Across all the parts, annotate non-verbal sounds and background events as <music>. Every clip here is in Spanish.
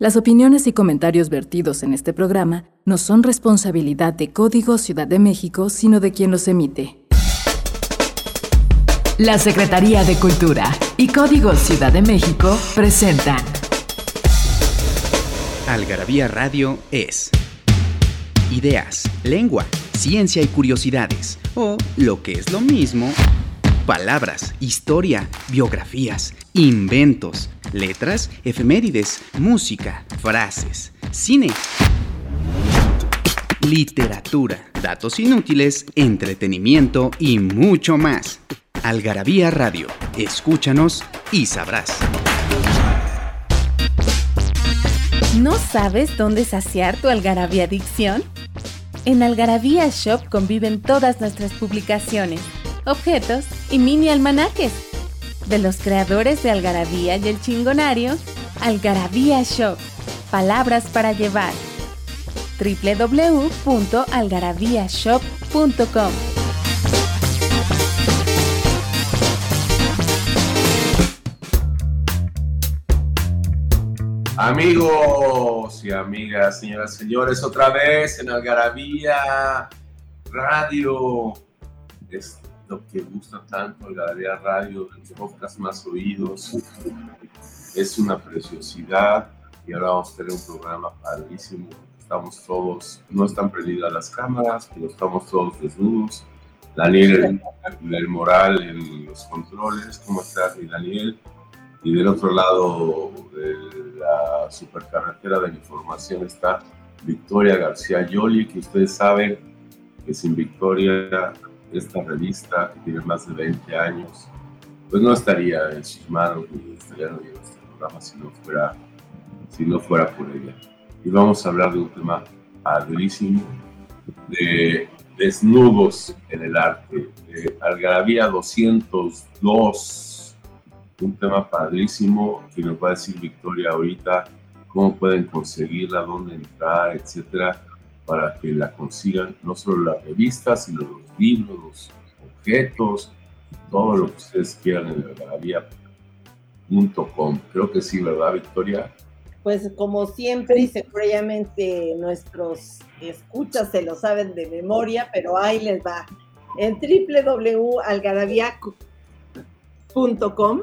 Las opiniones y comentarios vertidos en este programa no son responsabilidad de Código Ciudad de México, sino de quien los emite. La Secretaría de Cultura y Código Ciudad de México presentan. Algarabía Radio es ideas, lengua, ciencia y curiosidades, o lo que es lo mismo, palabras, historia, biografías, inventos letras, efemérides, música, frases, cine, literatura, datos inútiles, entretenimiento y mucho más. Algarabía Radio, escúchanos y sabrás. ¿No sabes dónde saciar tu algarabía adicción? En Algarabía Shop conviven todas nuestras publicaciones, objetos y mini almanaques de los creadores de Algarabía y el Chingonario, Algarabía Shop, palabras para llevar. www.algarabíashop.com Amigos y amigas, señoras y señores, otra vez en Algarabía Radio lo que gusta tanto el Galería Radio, los podcasts más oídos. Es una preciosidad y ahora vamos a tener un programa padrísimo. Estamos todos, no están prendidas las cámaras, pero estamos todos desnudos. Daniel, el, moral en los controles. ¿Cómo estás, mi Daniel? Y del otro lado de la supercarretera de la información está Victoria García Yoli, que ustedes saben que sin Victoria esta revista que tiene más de 20 años, pues no estaría en sus manos ni estaría en este programa si no fuera, si no fuera por ella. Y vamos a hablar de un tema padrísimo, de desnudos en el arte, de Algarabía 202, un tema padrísimo que nos va a decir Victoria ahorita, cómo pueden conseguirla, dónde entrar, etcétera para que la consigan no solo la revista, sino los libros, los objetos, todo lo que ustedes quieran en algarabía.com. Creo que sí, ¿verdad, Victoria? Pues como siempre y seguramente nuestros escuchas se lo saben de memoria, pero ahí les va. En www.algarabía.com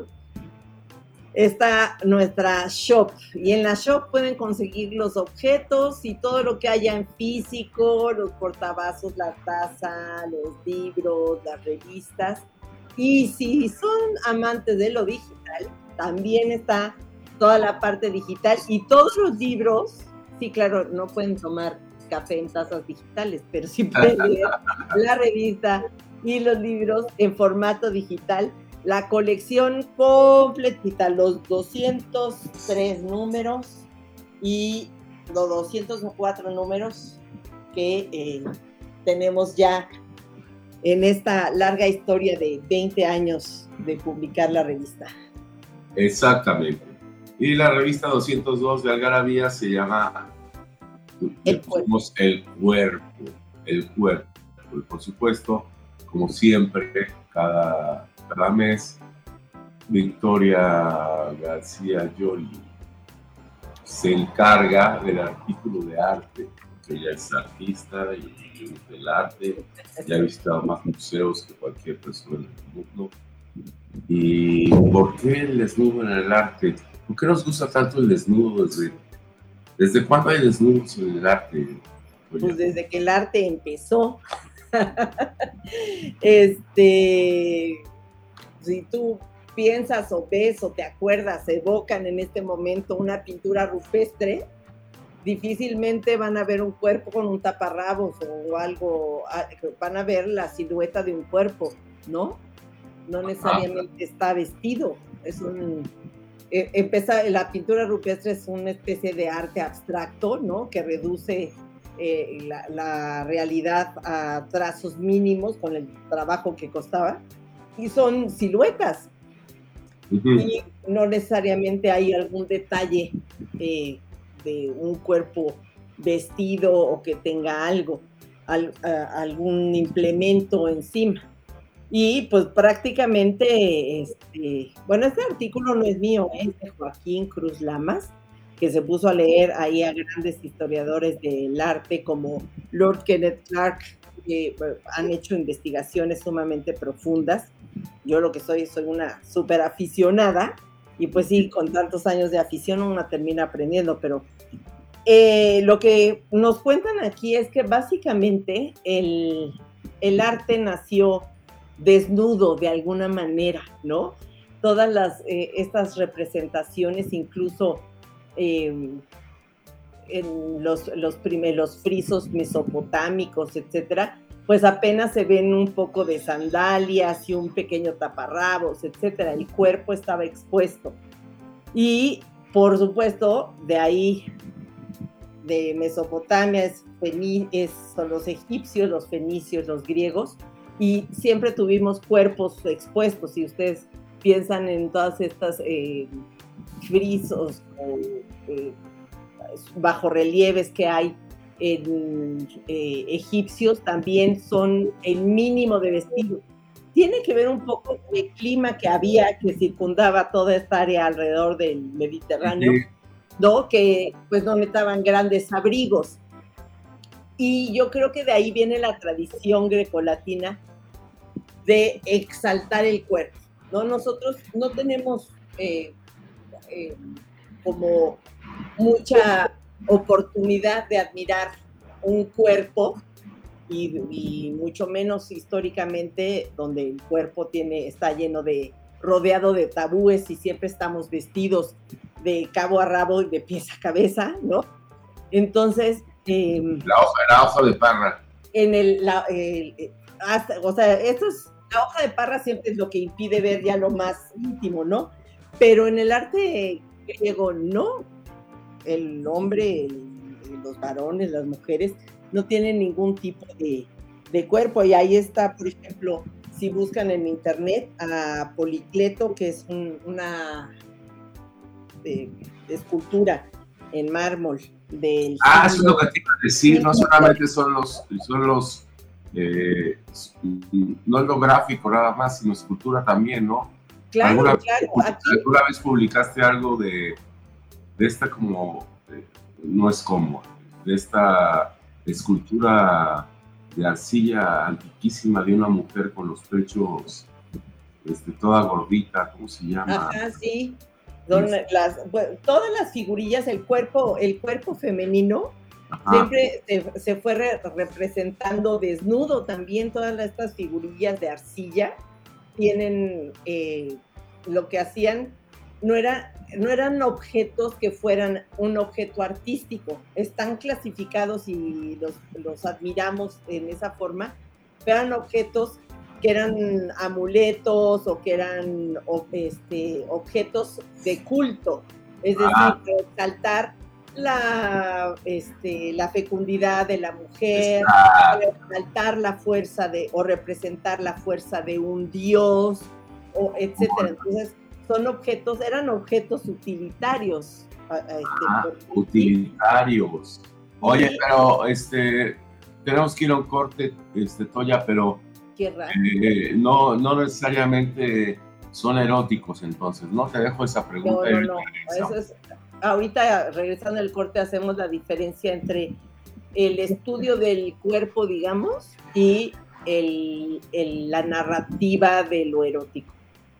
está nuestra shop y en la shop pueden conseguir los objetos y todo lo que haya en físico, los portavasos, la taza, los libros, las revistas. Y si son amantes de lo digital, también está toda la parte digital y todos los libros, sí, claro, no pueden tomar café en tazas digitales, pero sí pueden leer <laughs> la revista y los libros en formato digital la colección completita, los 203 números y los 204 números que eh, tenemos ya en esta larga historia de 20 años de publicar la revista. Exactamente. Y la revista 202 de Algarabía se llama El cuerpo. El cuerpo. El cuerpo. Por supuesto, como siempre, cada cada mes, Victoria García Yoli se encarga del artículo de arte, porque ella es artista y del arte, ya ha visitado más museos que cualquier persona en el mundo. ¿Y por qué el desnudo en el arte? ¿Por qué nos gusta tanto el desnudo? ¿Desde, desde cuándo hay desnudos en el arte? Pues desde que el arte empezó. <laughs> este, si tú piensas o ves o te acuerdas, evocan en este momento una pintura rupestre, difícilmente van a ver un cuerpo con un taparrabos o algo, ah, van a ver la silueta de un cuerpo, ¿no? No necesariamente está vestido, es un... Eh, empieza, la pintura rupestre es una especie de arte abstracto, ¿no? Que reduce eh, la, la, realidad a trazos mínimos con el trabajo que costaba y son siluetas. Y no necesariamente hay algún detalle eh, de un cuerpo vestido o que tenga algo, algún implemento encima. Y pues prácticamente, este, bueno, este artículo no es mío, es de Joaquín Cruz Lamas, que se puso a leer ahí a grandes historiadores del arte como Lord Kenneth Clark, que han hecho investigaciones sumamente profundas. Yo lo que soy, soy una súper aficionada y pues sí, con tantos años de afición uno termina aprendiendo, pero eh, lo que nos cuentan aquí es que básicamente el, el arte nació desnudo de alguna manera, ¿no? Todas las, eh, estas representaciones, incluso eh, en los, los primeros frisos mesopotámicos, etcétera, pues apenas se ven un poco de sandalias y un pequeño taparrabos, etcétera. El cuerpo estaba expuesto. Y por supuesto, de ahí, de Mesopotamia, es, son los egipcios, los fenicios, los griegos, y siempre tuvimos cuerpos expuestos. Si ustedes piensan en todas estas eh, frisos o eh, bajorrelieves que hay en eh, egipcios también son el mínimo de vestido. Tiene que ver un poco con el clima que había que circundaba toda esta área alrededor del Mediterráneo, ¿no? Que pues no estaban grandes abrigos. Y yo creo que de ahí viene la tradición grecolatina de exaltar el cuerpo, ¿no? Nosotros no tenemos eh, eh, como mucha oportunidad de admirar un cuerpo y, mucho menos históricamente donde el cuerpo tiene, está lleno de, rodeado de tabúes y siempre estamos vestidos de cabo a rabo y de pies a cabeza, ¿no? Entonces... Em, la, hoja, la hoja de parra. En el, la, o sea, esto es, la hoja de parra siempre es lo que impide ver ya lo más íntimo, ¿no? Pero en el arte griego no, el hombre, los varones, las mujeres, no tienen ningún tipo de, cuerpo. Y ahí está, por ejemplo, si buscan en internet a Policleto, que es una eh, escultura en mármol del... Ah, eso es lo que te iba a decir, no solamente son los, son los eh, no es lo gráfico nada más, sino escultura también, ¿no? Claro, claro. ¿Alguna vez publicaste algo de, de esta como, no es como, de esta escultura de arcilla antiquísima de una mujer con los pechos este, toda gordita, ¿cómo se llama? Ajá, sí. las, todas las figurillas, el cuerpo, el cuerpo femenino siempre se, fue representando desnudo también. Todas estas figurillas de arcilla tienen eh, lo que hacían no era no eran objetos que fueran un objeto artístico, están clasificados y los, admiramos en esa forma, pero eran objetos que eran amuletos o que eran este, objetos de culto, es decir, ah. resaltar la, este, la fecundidad de la mujer, resaltar la fuerza de, o representar la fuerza de un dios, o etcétera. Entonces, son objetos, eran objetos utilitarios. Este, ah, utilitarios. Oye, pero este, tenemos que ir a un corte, este, Toya, pero eh, no, no necesariamente son eróticos entonces, ¿no? Te dejo esa pregunta. No, no, no. ahorita regresando al corte hacemos la diferencia entre el estudio del cuerpo, digamos, y el, la narrativa de lo erótico.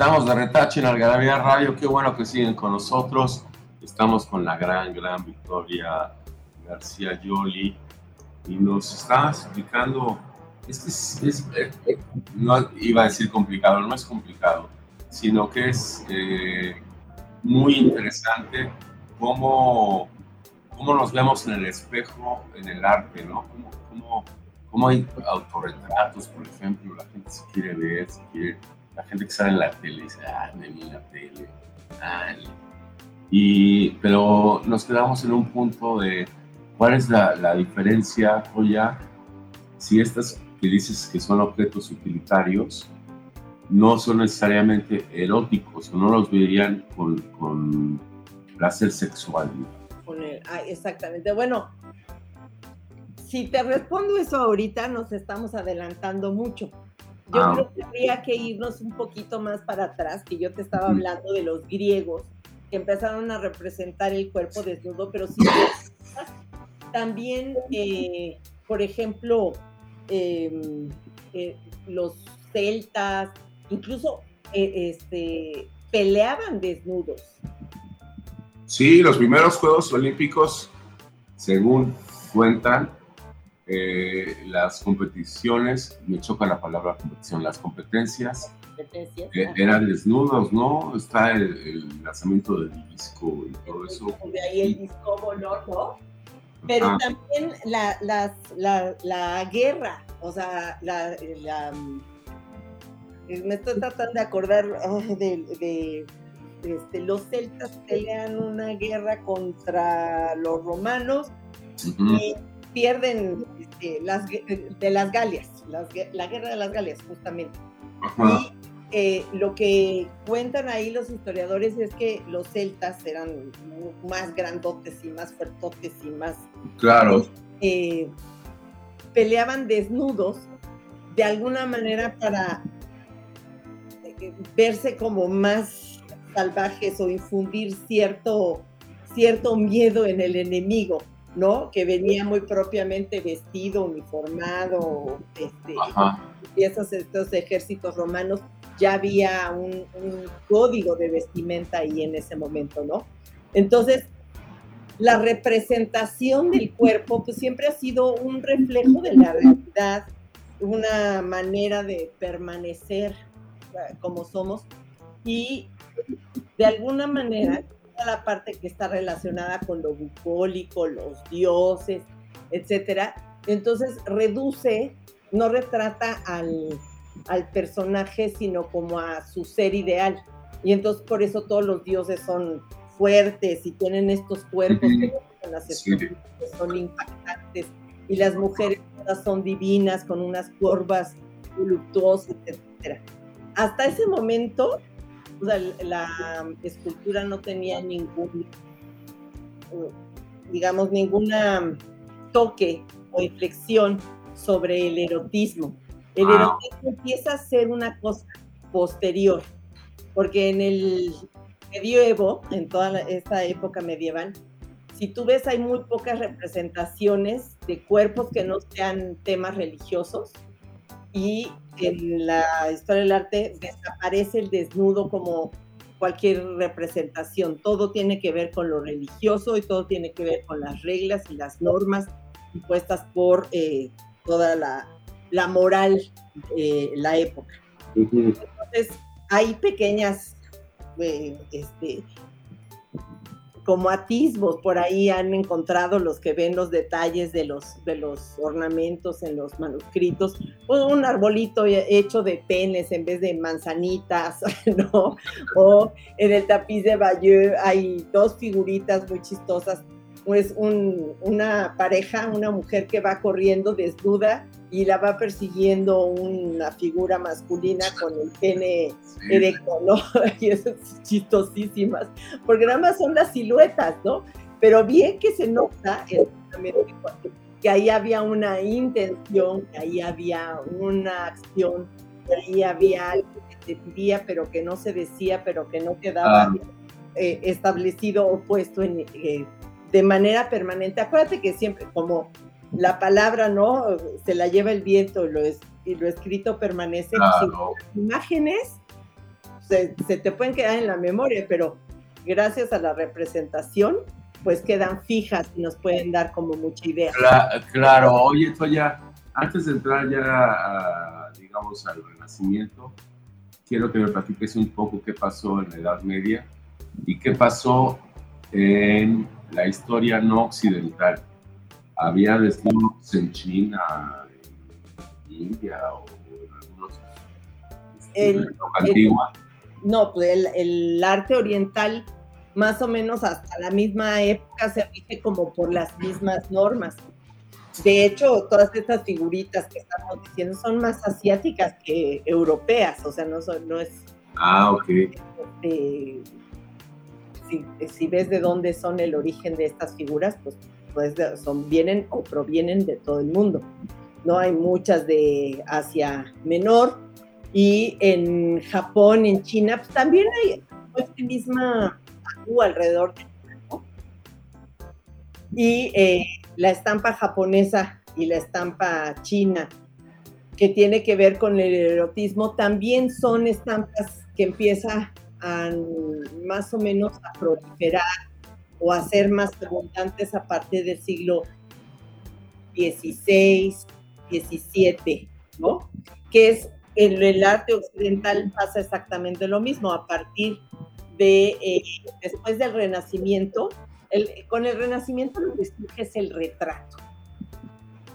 Estamos de retache en Algarabía Radio, qué bueno que siguen con nosotros. Estamos con la gran, gran Victoria García Yoli y nos está explicando, es es, eh, eh, no iba a decir complicado, no es complicado, sino que es eh, muy interesante cómo, cómo nos vemos en el espejo, en el arte, ¿no? Cómo, cómo, cómo hay autorretratos, por ejemplo, la gente se quiere ver, se quiere la gente que sale en la tele dice, ah, me vi la tele. y, pero nos quedamos en un punto de cuál es la, la diferencia, Joya, si estas que dices que son objetos utilitarios no son necesariamente eróticos o no los verían con, placer sexual. Exactamente. Bueno, si te respondo eso ahorita, nos estamos adelantando mucho. Yo ah. creo que tendría que irnos un poquito más para atrás, que yo te estaba hablando de los griegos, que empezaron a representar el cuerpo desnudo, pero sí, <laughs> también, eh, por ejemplo, em, eh, los celtas, incluso eh, este, peleaban desnudos. Sí, los primeros Juegos Olímpicos, según cuentan, eh, las competiciones, me choca la palabra competición, las competencias, eh, eran desnudos, ¿no? Está el, lanzamiento del disco y todo eso. De ahí el disco voló, ¿no? Pero también la, la, guerra, o sea, la, me estoy tratando de acordar de, este, los celtas pelean una guerra contra los romanos y pierden este, las, de las Galias, la guerra de las Galias, justamente. Y eh, lo que cuentan ahí los historiadores es que los celtas eran más grandotes y más fuertotes y más. Claro. Eh, peleaban desnudos de alguna manera para eh, verse como más salvajes o infundir cierto, cierto miedo en el enemigo. ¿No? Que venía muy propiamente vestido, uniformado, este, y esos estos ejércitos romanos ya había un, código de vestimenta ahí en ese momento, ¿no? Entonces, la representación del cuerpo pues siempre ha sido un reflejo de la realidad, una manera de permanecer eh, como somos y de alguna manera la parte que está relacionada con lo bucólico, los dioses, etcétera. Entonces reduce, no retrata al, personaje, sino como a su ser ideal. Y entonces por eso todos los dioses son fuertes y tienen estos cuerpos que son impactantes. Y las mujeres todas son divinas, con unas curvas voluptuosas, etcétera. Hasta ese momento la escultura no tenía ningún, digamos, ninguna toque o inflexión sobre el erotismo. El erotismo empieza a ser una cosa posterior, porque en el medievo, en toda esta época medieval, si tú ves hay muy pocas representaciones de cuerpos que no sean temas religiosos y en la historia del arte desaparece el desnudo como cualquier representación. Todo tiene que ver con lo religioso y todo tiene que ver con las reglas y las normas impuestas por eh, toda la, la moral de la época. Entonces, hay pequeñas eh, este, como atisbos por ahí han encontrado los que ven los detalles de los, de los ornamentos en los manuscritos, un arbolito hecho de penes en vez de manzanitas, <laughs> ¿no? O en el tapiz de Bayeux hay dos figuritas muy chistosas, pues una pareja, una mujer que va corriendo desnuda y la va persiguiendo una figura masculina con el pene erecto, ¿no? <laughs> Y esas chistosísimas, porque nada más son las siluetas, ¿no? Pero bien que se nota que ahí había una intención, que ahí había una acción, que ahí había algo que se diría, pero que no se decía, pero que no quedaba ah. eh, establecido o puesto en, eh, de manera permanente. Acuérdate que siempre, como la palabra, ¿no? Se la lleva el viento y lo, es, y lo escrito permanece. Pues, las imágenes se, te pueden quedar en la memoria, pero gracias a la representación, pues quedan fijas y nos pueden dar como mucha idea. Claro, oye, esto ya, antes de entrar ya, digamos, al Renacimiento, quiero que me platiques un poco qué pasó en la Edad Media y qué pasó en la historia no occidental había desnudos en China, en India o en algunos el, antigua. no, pues el, el arte oriental más o menos hasta la misma época se rige como por las mismas normas. De hecho, todas estas figuritas que estamos diciendo son más asiáticas que europeas, o sea, no, son, no es... Ah, ok. este, si, si ves de dónde son el origen de estas figuras, pues, pues de- son, vienen o provienen de todo el mundo. No hay muchas de Asia Menor y en Japón, en China, pues también hay esta misma tabú alrededor del cuerpo. Y eh, la estampa japonesa y la estampa china, que tiene que ver con el erotismo, también son estampas que empiezan a más o menos a proliferar o a ser más abundantes a partir del siglo XVI, XVII, ¿no? Que es en el arte occidental pasa exactamente lo mismo, a partir de eh, después del Renacimiento, el- con el Renacimiento lo que surge es el retrato.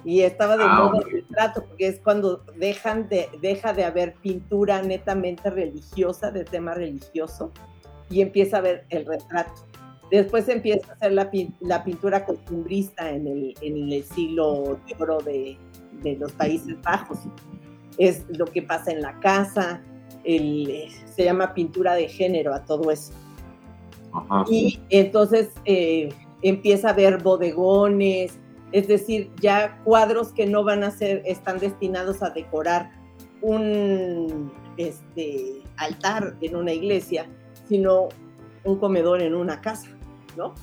Y estaba de Ah, moda el retrato, porque es cuando dejan de, deja de haber pintura netamente religiosa, de tema religioso, y empieza a haber el retrato. Después empieza a hacer la, pin- la pintura costumbrista en el, en el siglo de oro de, de los Países Bajos. Es lo que pasa en la casa, el- se llama pintura de género a todo eso. Ajá. Y entonces eh, empieza a haber bodegones, es decir, ya cuadros que no van a ser, están destinados a decorar un este, altar en una iglesia, sino un comedor en una casa, ¿no?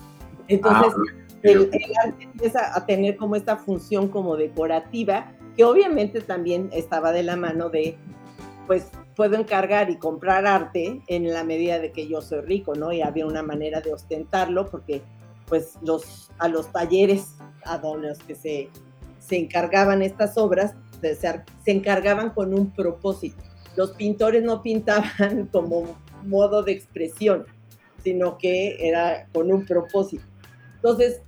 Entonces, Ah, el, el arte empieza a tener como esta función como decorativa, que obviamente también estaba de la mano de, pues puedo encargar y comprar arte en la medida de que yo soy rico, ¿no? Y había una manera de ostentarlo porque pues los, a los talleres a los que se, se encargaban estas obras, se, se encargaban con un propósito. Los pintores no pintaban <laughs> como modo de expresión, sino que era con un propósito. Entonces,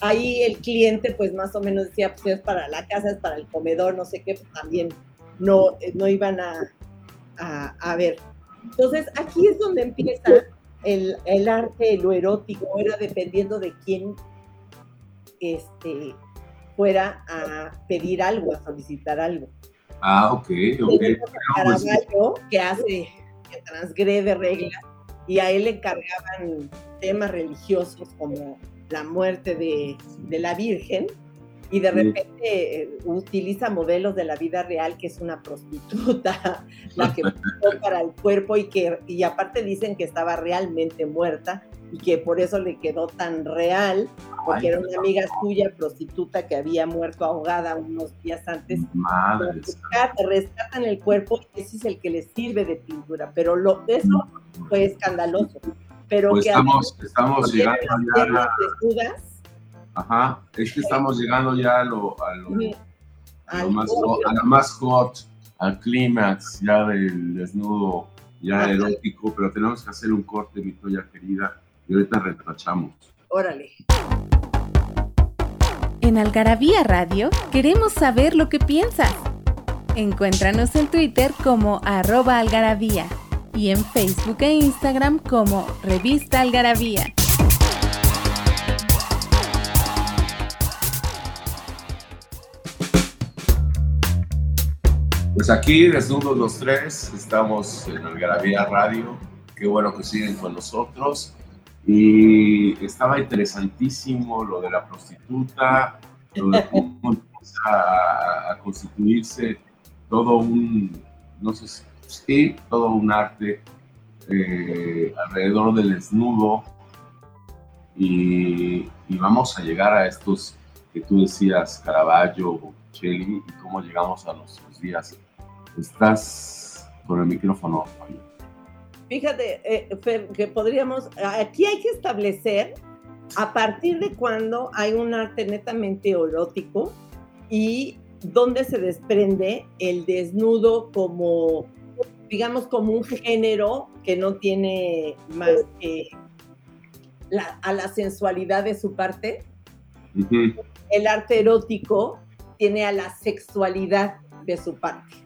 ahí el cliente pues más o menos decía, pues es para la casa, es para el comedor, no sé qué, pues también no, no iban a, a, a ver. Entonces, aquí es donde empieza el, el arte, lo erótico, era dependiendo de quién este, fuera a pedir algo, a solicitar algo. Ah, ok, ok. Pues, Caravaggio, que hace, que transgrede reglas, y a él le encargaban temas religiosos como la muerte de, de la Virgen, y de repente eh, utiliza modelos de la vida real, que es una prostituta, <laughs> la que <laughs> para el cuerpo, y que y aparte dicen que estaba realmente muerta, y que por eso le quedó tan real, porque Ay, era una amiga suya, prostituta, que había muerto ahogada unos días antes, Madres. rescatan, rescatan el cuerpo y ese es el que les sirve de pintura, pero lo, eso fue escandaloso. Pero Pues que estamos, estamos tienen llegando ya. piernas desnudas, Ajá, es que estamos llegando ya a lo, a lo, a más, hot, a lo más hot, al clímax ya del desnudo, ya Ajá. erótico, pero tenemos que hacer un corte, mi toya querida, y ahorita retachamos. Órale. En Algarabía Radio queremos saber lo que piensas. Encuéntranos en Twitter como arroba algarabía y en Facebook e Instagram como Revista Algarabía. Pues aquí, desnudos los tres, estamos en Algarabía Radio. Qué bueno que siguen con nosotros. Y estaba interesantísimo lo de la prostituta, lo de cómo <laughs> empieza a, a constituirse todo un, no sé si, sí, todo un arte eh, alrededor del desnudo. Y, y vamos a llegar a estos que tú decías, Caravaggio, Botticelli, y cómo llegamos a nuestros días. Estás con el micrófono. Fabio. Fíjate, eh, Fer, que podríamos, aquí hay que establecer a partir de cuando hay un arte netamente erótico y dónde se desprende el desnudo como, digamos, como un género que no tiene más que la- a la sensualidad de su parte. El arte erótico tiene a la sexualidad de su parte.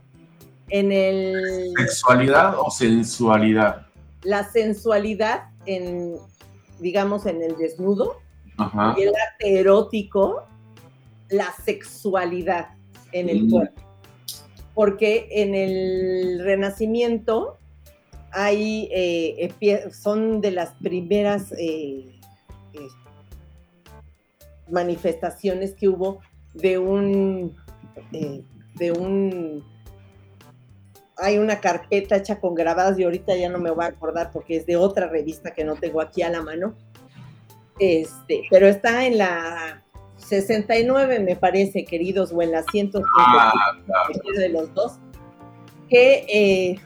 En el... ¿Sexualidad o sensualidad? La sensualidad en, digamos, en el desnudo. Ajá. Y el arte erótico, la sexualidad en el Mm. cuerpo. Porque en el Renacimiento hay, eh, son de las primeras eh, eh, manifestaciones que hubo de un, de un, hay una carpeta hecha con grabadas y ahorita ya no me voy a acordar porque es de otra revista que no tengo aquí a la mano, este, pero está en la 69 me parece, queridos, o en la 105 Ah, claro. de los dos, que eh,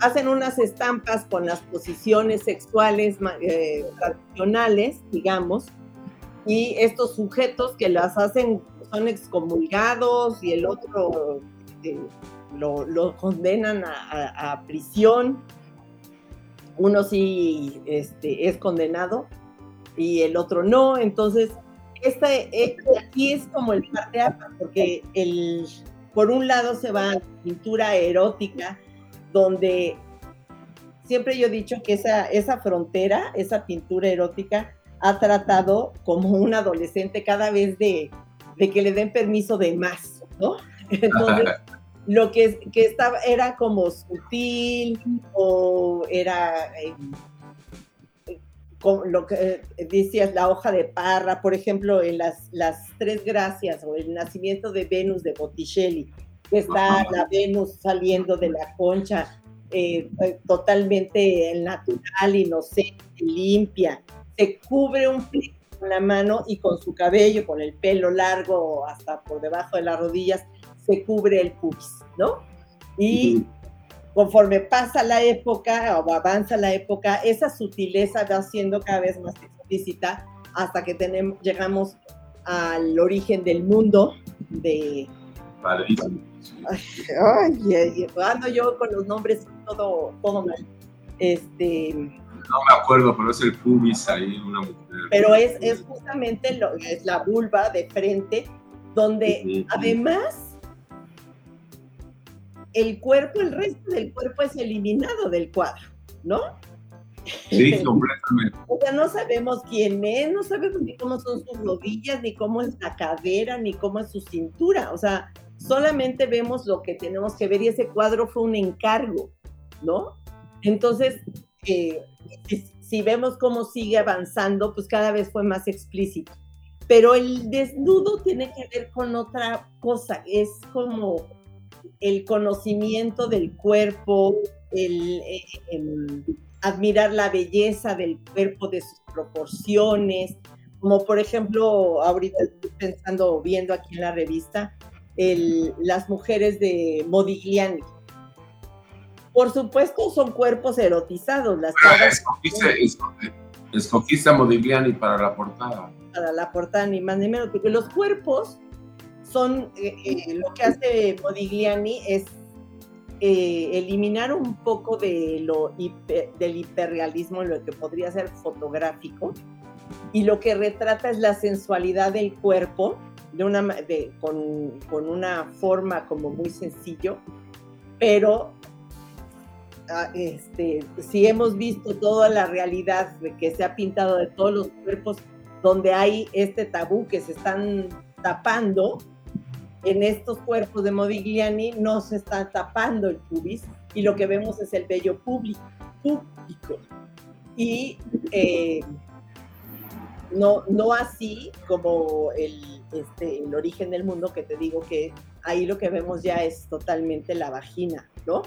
hacen unas estampas con las posiciones sexuales eh, tradicionales, digamos, y estos sujetos que las hacen son excomulgados y el otro eh, lo, condenan a, a- prisión. Uno sí este, es condenado y el otro no. Entonces, esta, eh, aquí es como el parteaguas, porque el, por un lado se va a la pintura erótica, donde siempre yo he dicho que esa, esa frontera, esa pintura erótica, ha tratado como un adolescente cada vez de, de que le den permiso de más, ¿no? <laughs> Entonces, lo que, que estaba era como sutil o era eh, con lo que eh, decías, la hoja de parra, por ejemplo, en las, las tres gracias o el nacimiento de Venus de Botticelli, que está Ajá. la Venus saliendo de la concha eh, eh, totalmente natural, inocente, limpia, se cubre un con la mano y con su cabello, con el pelo largo hasta por debajo de las rodillas, se cubre el pubis, ¿no? Y conforme pasa la época o avanza la época, esa sutileza va siendo cada vez más explícita hasta que tenemos, llegamos al origen del mundo de... Sí. Ay, ay, ay, ando yo con los nombres todo, todo mal. Este, No me acuerdo, pero es el pubis ahí, una mujer. pero es, es justamente lo, es la vulva de frente, donde Ujú. además el cuerpo, el resto del cuerpo es eliminado del cuadro, ¿no? Sí, <laughs> completamente. O sea, no sabemos quién es, no sabemos ni cómo son sus rodillas, ni cómo es la cadera, ni cómo es su cintura. O sea, solamente vemos lo que tenemos que ver y ese cuadro fue un encargo, ¿no? Entonces, eh, si, si vemos cómo sigue avanzando, pues cada vez fue más explícito. Pero el desnudo tiene que ver con otra cosa, es como el conocimiento del cuerpo, el, eh, el admirar la belleza del cuerpo, de sus proporciones, como por ejemplo, ahorita estoy pensando, viendo aquí en la revista, el- las mujeres de Modigliani. Por supuesto, son cuerpos erotizados, las Ah, escogiste a Modigliani para la portada. para la portada, ni más ni menos, porque los cuerpos son, eh, eh, lo que hace Modigliani es eh, eliminar un poco de del hiperrealismo, lo que podría ser fotográfico, y lo que retrata es la sensualidad del cuerpo, con, una forma como muy sencillo, pero ah, este, si hemos visto toda la realidad que se ha pintado de todos los cuerpos donde hay este tabú que se están tapando, en estos cuerpos de Modigliani no se está tapando el pubis y lo que vemos es el vello público. público. Y eh, no, no así como el, este, el origen del mundo, que te digo que ahí lo que vemos ya es totalmente la vagina, ¿no?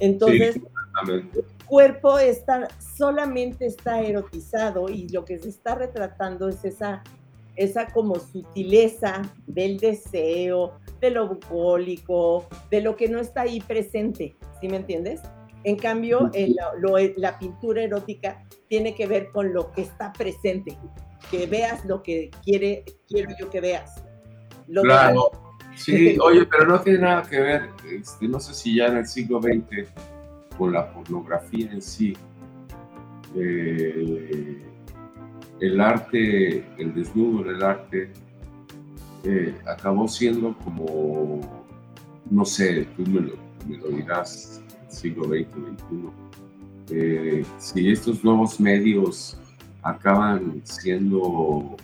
Entonces, Sí, el cuerpo está, solamente está erotizado y lo que se está retratando es esa, esa como sutileza del deseo, de lo bucólico, de lo que no está ahí presente, ¿sí me entiendes? En cambio, el- lo- la pintura erótica tiene que ver con lo que está presente, que veas lo que quiere, quiero yo que veas. Lo Claro. Sí, oye, pero no tiene nada que ver, este, no sé si ya en el siglo XX, con la pornografía en sí. Eh, el arte, el desnudo en el arte, eh, acabó siendo como, no sé, tú me lo, me lo dirás, siglo XX, XXI. Eh, si estos nuevos medios acaban siendo,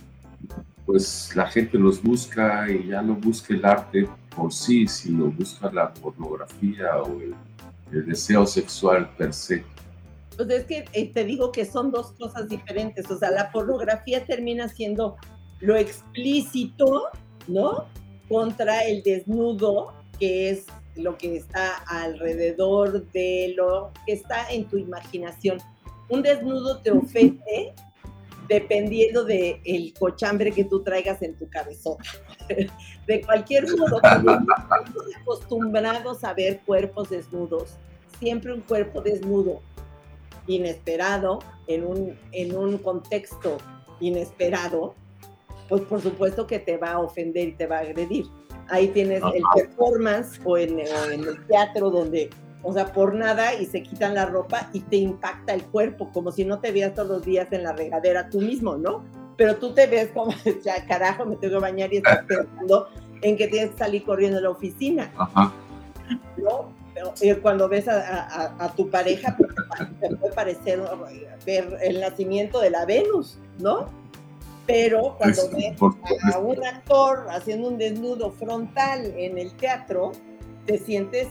pues la gente los busca y ya no busca el arte por sí, sino busca la pornografía o el, deseo sexual per se. Pues es que eh, te digo que son dos cosas diferentes, o sea, la pornografía termina siendo lo explícito, ¿no? Contra el desnudo, que es lo que está alrededor de lo que está en tu imaginación. Un desnudo te ofende dependiendo del el cochambre que tú traigas en tu cabezota. <laughs> De cualquier modo, <laughs> estamos acostumbrados a ver cuerpos desnudos, siempre un cuerpo desnudo, inesperado, en un, en un contexto inesperado, pues por supuesto que te va a ofender y te va a agredir. Ahí tienes el performance o en, el teatro donde, o sea, por nada y se quitan la ropa y te impacta el cuerpo, como si no te veas todos los días en la regadera tú mismo, ¿no? Pero tú te ves como, <laughs> ya carajo, me tengo que bañar y estás pensando en que tienes que salir corriendo a la oficina. Ajá. ¿No? Eh, cuando ves a, tu pareja, <laughs> puede parecer ver el nacimiento de la Venus, ¿no? pero cuando ves a un actor haciendo un desnudo frontal en el teatro, te sientes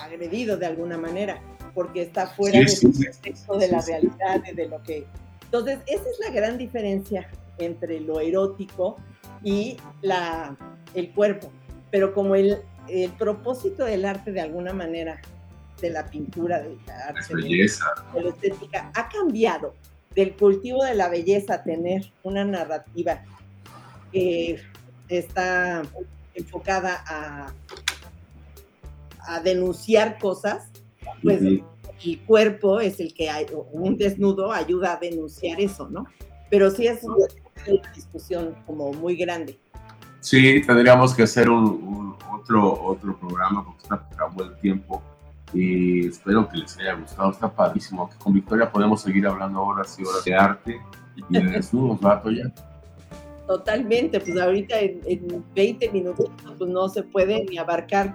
agredido de alguna manera, porque está fuera del contexto de la realidad, de lo que... Entonces, esa es la gran diferencia entre lo erótico y la, el cuerpo. Pero como el, el propósito del arte de alguna manera, de la pintura, de la arte, de la estética, ha cambiado del cultivo de la belleza, tener una narrativa que está enfocada a, a denunciar cosas, pues el cuerpo es el que hay, un desnudo ayuda a denunciar eso, ¿no? Pero sí es una discusión como muy grande. Sí, tendríamos que hacer un, otro, otro programa porque está acabó el tiempo y espero que les haya gustado. Está padrísimo. Con Victoria podemos seguir hablando horas y horas de arte y de <laughs> desnudos, ¿verdad, ya. Totalmente, pues ahorita en, 20 minutos pues no se puede ni abarcar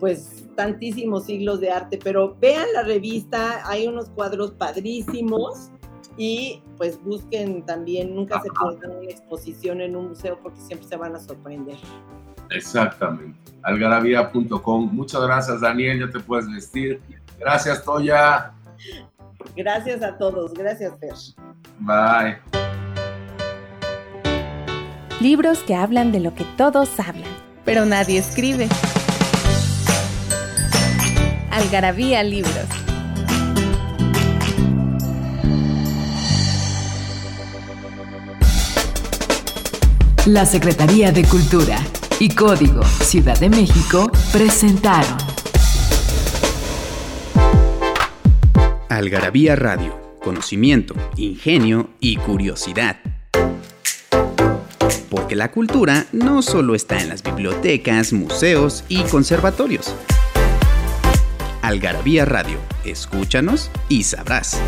pues tantísimos siglos de arte, pero vean la revista, hay unos cuadros padrísimos y pues busquen también, nunca se puede una exposición en un museo porque siempre se van a sorprender. Exactamente. Algarabía.com. Muchas gracias, Daniel. Ya te puedes vestir. Gracias, Toya. Gracias a todos. Gracias, Fer. Bye. Libros que hablan de lo que todos hablan, pero nadie escribe. Algarabía Libros. La Secretaría de Cultura y Código Ciudad de México presentaron Algarabía Radio, conocimiento, ingenio y curiosidad. Porque la cultura no solo está en las bibliotecas, museos y conservatorios. Algarabía Radio, escúchanos y sabrás.